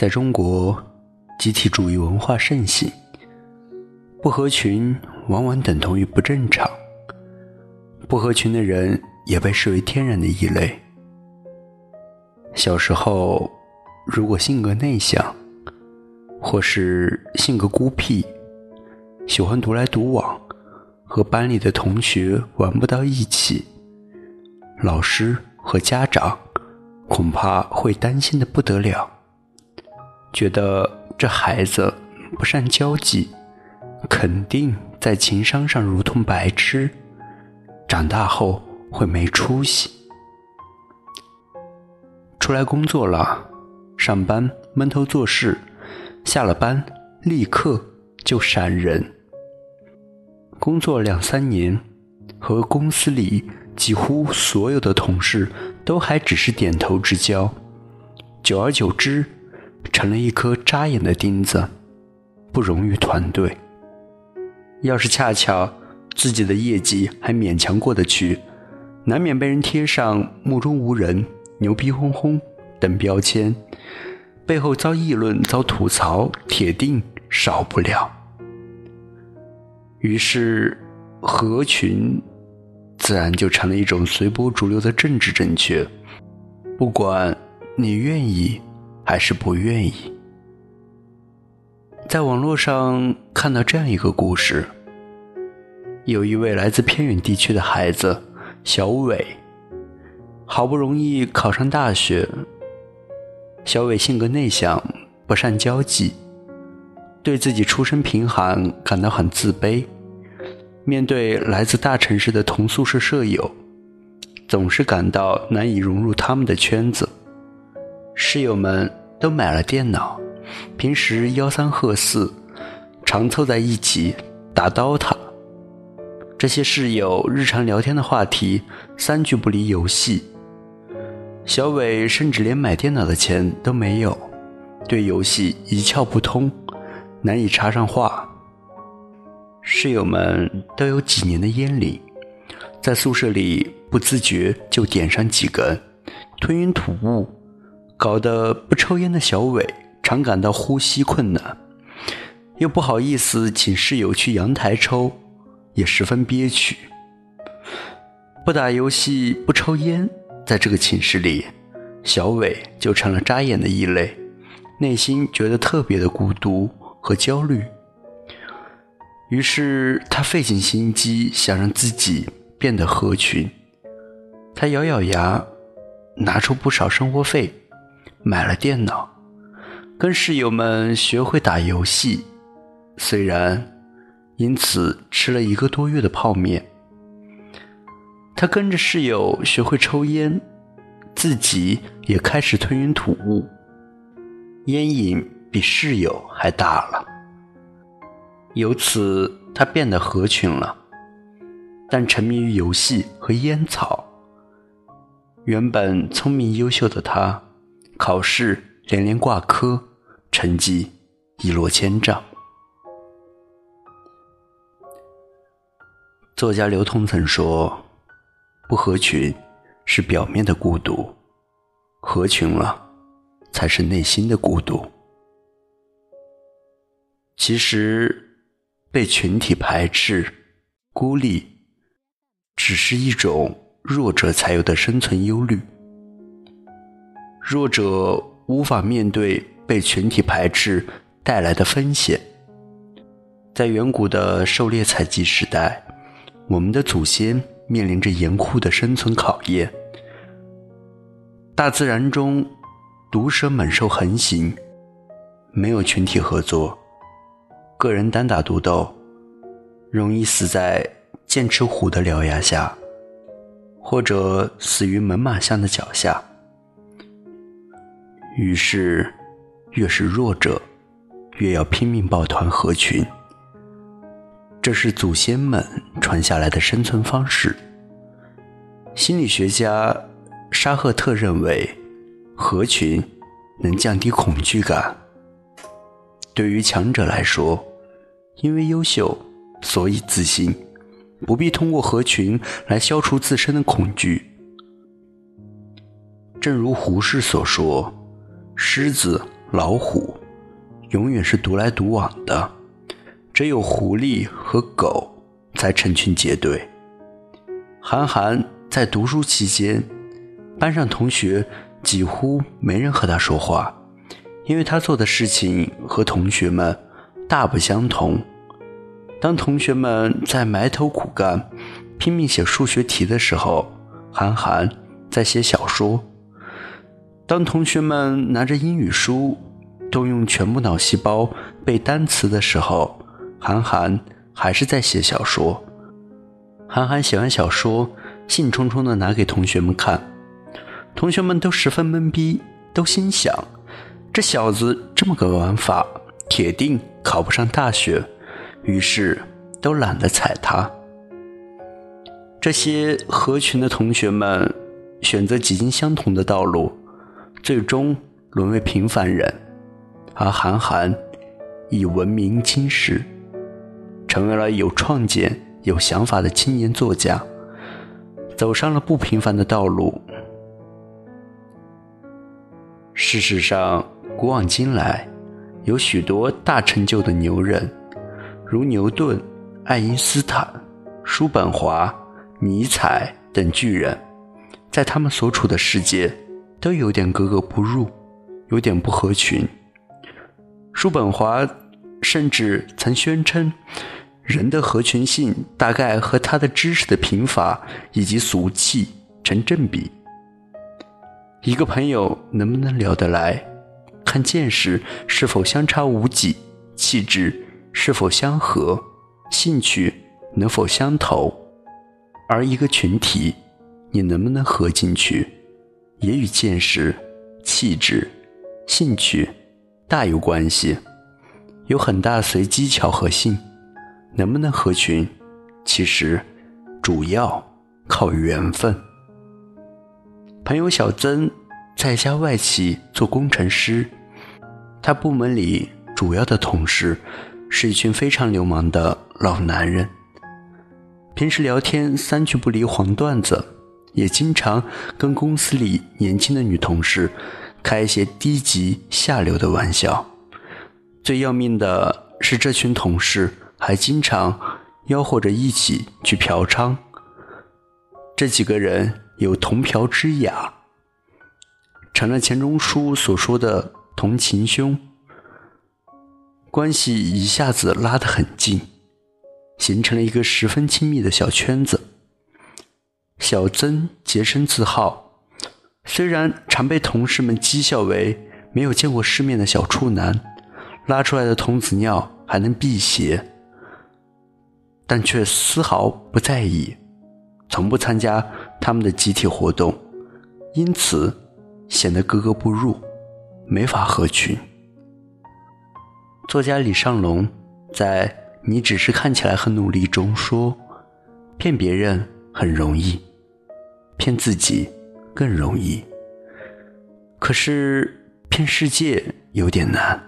在中国，集体主义文化盛行，不合群往往等同于不正常。不合群的人也被视为天然的异类。小时候，如果性格内向，或是性格孤僻，喜欢独来独往，和班里的同学玩不到一起，老师和家长恐怕会担心的不得了。觉得这孩子不善交际，肯定在情商上如同白痴，长大后会没出息。出来工作了，上班闷头做事，下了班立刻就闪人。工作两三年，和公司里几乎所有的同事都还只是点头之交，久而久之。成了一颗扎眼的钉子，不容于团队。要是恰巧自己的业绩还勉强过得去，难免被人贴上“目中无人”“牛逼哄哄”等标签，背后遭议论、遭吐槽，铁定少不了。于是，合群自然就成了一种随波逐流的政治正确，不管你愿意。还是不愿意。在网络上看到这样一个故事：有一位来自偏远地区的孩子小伟，好不容易考上大学。小伟性格内向，不善交际，对自己出身贫寒感到很自卑。面对来自大城市的同宿舍舍友，总是感到难以融入他们的圈子。室友们。都买了电脑，平时吆三喝四，常凑在一起打 DOTA。这些室友日常聊天的话题三句不离游戏。小伟甚至连买电脑的钱都没有，对游戏一窍不通，难以插上话。室友们都有几年的烟龄，在宿舍里不自觉就点上几根，吞云吐雾。搞得不抽烟的小伟常感到呼吸困难，又不好意思请室友去阳台抽，也十分憋屈。不打游戏，不抽烟，在这个寝室里，小伟就成了扎眼的异类，内心觉得特别的孤独和焦虑。于是他费尽心机想让自己变得合群，他咬咬牙，拿出不少生活费。买了电脑，跟室友们学会打游戏，虽然因此吃了一个多月的泡面。他跟着室友学会抽烟，自己也开始吞云吐雾，烟瘾比室友还大了。由此，他变得合群了，但沉迷于游戏和烟草。原本聪明优秀的他。考试连连挂科，成绩一落千丈。作家刘同曾说：“不合群是表面的孤独，合群了才是内心的孤独。”其实，被群体排斥、孤立，只是一种弱者才有的生存忧虑。弱者无法面对被群体排斥带来的风险。在远古的狩猎采集时代，我们的祖先面临着严酷的生存考验。大自然中，毒蛇猛兽横行，没有群体合作，个人单打独斗，容易死在剑齿虎的獠牙下，或者死于猛犸象的脚下。于是，越是弱者，越要拼命抱团合群。这是祖先们传下来的生存方式。心理学家沙赫特认为，合群能降低恐惧感。对于强者来说，因为优秀，所以自信，不必通过合群来消除自身的恐惧。正如胡适所说。狮子老虎，永远是独来独往的，只有狐狸和狗才成群结队。韩寒在读书期间，班上同学几乎没人和他说话，因为他做的事情和同学们大不相同。当同学们在埋头苦干、拼命写数学题的时候，韩寒在写小说；当同学们拿着英语书，动用全部脑细胞背单词的时候，韩寒还是在写小说。韩寒写完小说，兴冲冲地拿给同学们看，同学们都十分懵逼，都心想：这小子这么个玩法，铁定考不上大学。于是都懒得睬他。这些合群的同学们选择几经相同的道路，最终沦为平凡人，而韩寒以闻名今世，成为了有创建。有想法的青年作家，走上了不平凡的道路。事实上，古往今来，有许多大成就的牛人，如牛顿、爱因斯坦、叔本华、尼采等巨人，在他们所处的世界，都有点格格不入，有点不合群。叔本华甚至曾宣称。人的合群性大概和他的知识的贫乏以及俗气成正比。一个朋友能不能聊得来，看见识是否相差无几，气质是否相合，兴趣能否相投。而一个群体，你能不能合进去，也与见识、气质、兴趣大有关系，有很大随机巧合性。能不能合群，其实主要靠缘分。朋友小曾在一家外企做工程师，他部门里主要的同事是一群非常流氓的老男人，平时聊天三句不离黄段子，也经常跟公司里年轻的女同事开一些低级下流的玩笑。最要命的是，这群同事。还经常吆喝着一起去嫖娼。这几个人有同嫖之雅，成了钱钟书所说的同情兄，关系一下子拉得很近，形成了一个十分亲密的小圈子。小曾洁身自好，虽然常被同事们讥笑为没有见过世面的小处男，拉出来的童子尿还能辟邪。但却丝毫不在意，从不参加他们的集体活动，因此显得格格不入，没法合群。作家李尚龙在《你只是看起来很努力》中说：“骗别人很容易，骗自己更容易。可是骗世界有点难，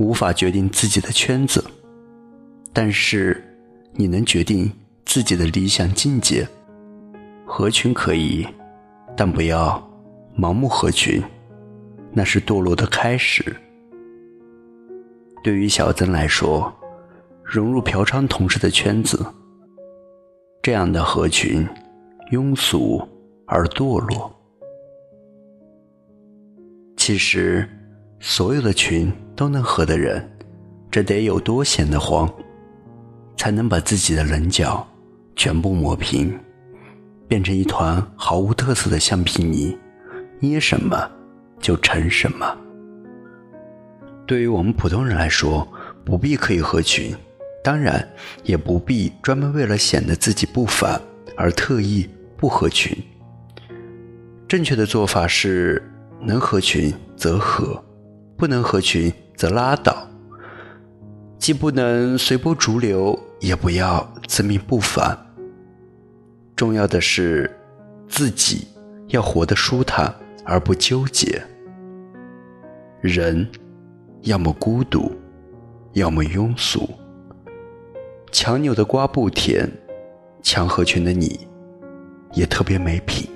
无法决定自己的圈子，但是。”你能决定自己的理想境界，合群可以，但不要盲目合群，那是堕落的开始。对于小曾来说，融入嫖娼同事的圈子，这样的合群，庸俗而堕落。其实，所有的群都能合的人，这得有多闲得慌？才能把自己的棱角全部磨平，变成一团毫无特色的橡皮泥，捏什么就成什么。对于我们普通人来说，不必刻意合群，当然也不必专门为了显得自己不凡而特意不合群。正确的做法是：能合群则合，不能合群则拉倒。既不能随波逐流，也不要自命不凡。重要的是，自己要活得舒坦而不纠结。人，要么孤独，要么庸俗。强扭的瓜不甜，强合群的你，也特别没品。